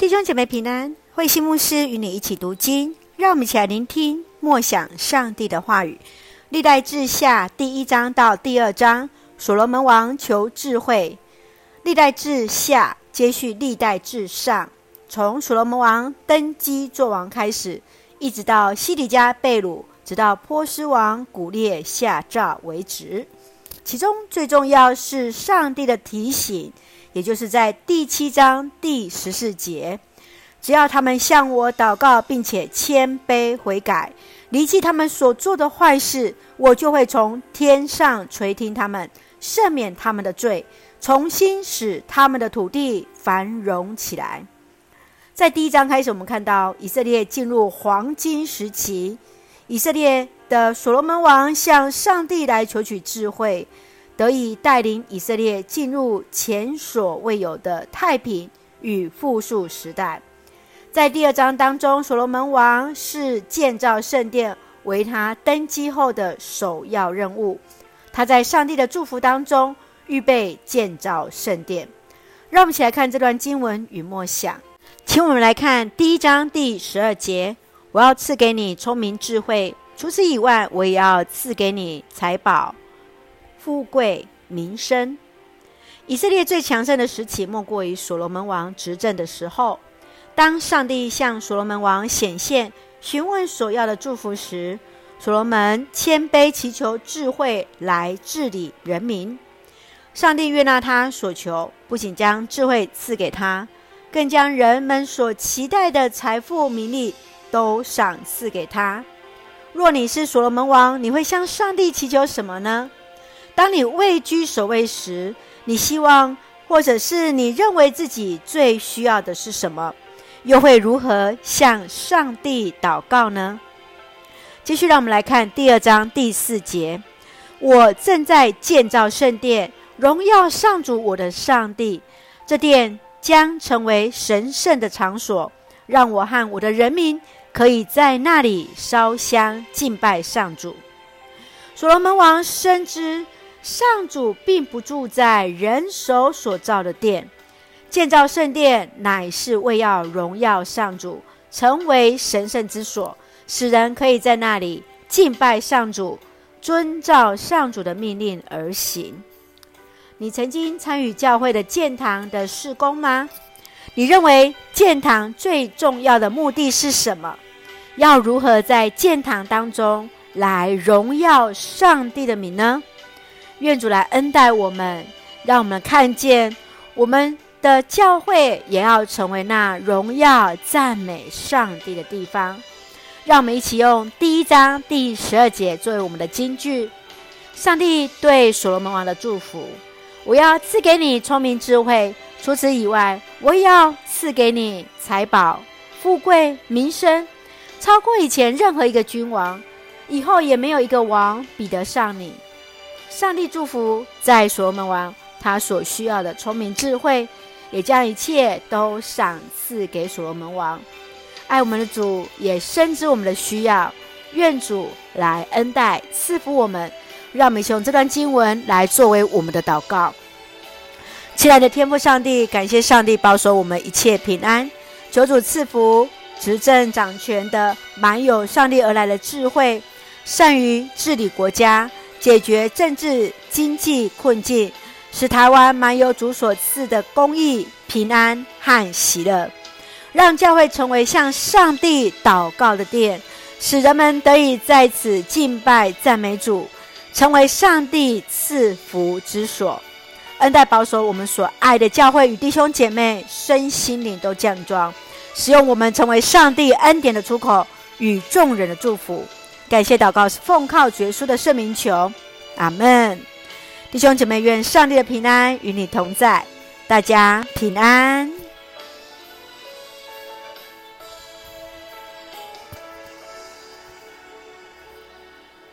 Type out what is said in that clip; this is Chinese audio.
弟兄姐妹平安，慧馨牧师与你一起读经，让我们一起来聆听默想上帝的话语。历代志下第一章到第二章，所罗门王求智慧。历代志下接续历代志上，从所罗门王登基作王开始，一直到西底家被掳，直到波斯王古列下诏为止。其中最重要是上帝的提醒。也就是在第七章第十四节，只要他们向我祷告，并且谦卑悔改，离弃他们所做的坏事，我就会从天上垂听他们，赦免他们的罪，重新使他们的土地繁荣起来。在第一章开始，我们看到以色列进入黄金时期，以色列的所罗门王向上帝来求取智慧。得以带领以色列进入前所未有的太平与富庶时代。在第二章当中，所罗门王是建造圣殿为他登基后的首要任务。他在上帝的祝福当中预备建造圣殿。让我们一起来看这段经文与默想。请我们来看第一章第十二节：“我要赐给你聪明智慧，除此以外，我也要赐给你财宝。”富贵名声，以色列最强盛的时期，莫过于所罗门王执政的时候。当上帝向所罗门王显现，询问所要的祝福时，所罗门谦卑祈求智慧来治理人民。上帝悦纳他所求，不仅将智慧赐给他，更将人们所期待的财富名利都赏赐给他。若你是所罗门王，你会向上帝祈求什么呢？当你位居首位时，你希望或者是你认为自己最需要的是什么？又会如何向上帝祷告呢？继续，让我们来看第二章第四节：我正在建造圣殿，荣耀上主我的上帝。这殿将成为神圣的场所，让我和我的人民可以在那里烧香敬拜上主。所罗门王深知。上主并不住在人手所造的殿，建造圣殿乃是为要荣耀上主，成为神圣之所，使人可以在那里敬拜上主，遵照上主的命令而行。你曾经参与教会的建堂的事工吗？你认为建堂最重要的目的是什么？要如何在建堂当中来荣耀上帝的名呢？愿主来恩待我们，让我们看见我们的教会也要成为那荣耀赞美上帝的地方。让我们一起用第一章第十二节作为我们的金句。上帝对所罗门王的祝福：我要赐给你聪明智慧，除此以外，我也要赐给你财宝、富贵、名声，超过以前任何一个君王，以后也没有一个王比得上你。上帝祝福在所罗门王，他所需要的聪明智慧，也将一切都赏赐给所罗门王。爱我们的主也深知我们的需要，愿主来恩待赐福我们。让我们用这段经文来作为我们的祷告。亲爱的天父上帝，感谢上帝保守我们一切平安，求主赐福执政掌权的，满有上帝而来的智慧，善于治理国家。解决政治经济困境，使台湾满有主所赐的公义、平安和喜乐，让教会成为向上帝祷告的殿，使人们得以在此敬拜赞美主，成为上帝赐福之所。恩待保守我们所爱的教会与弟兄姐妹身心灵都健壮，使用我们成为上帝恩典的出口与众人的祝福。感谢祷告奉靠绝书的圣名求，阿门。弟兄姐妹，愿上帝的平安与你同在，大家平安。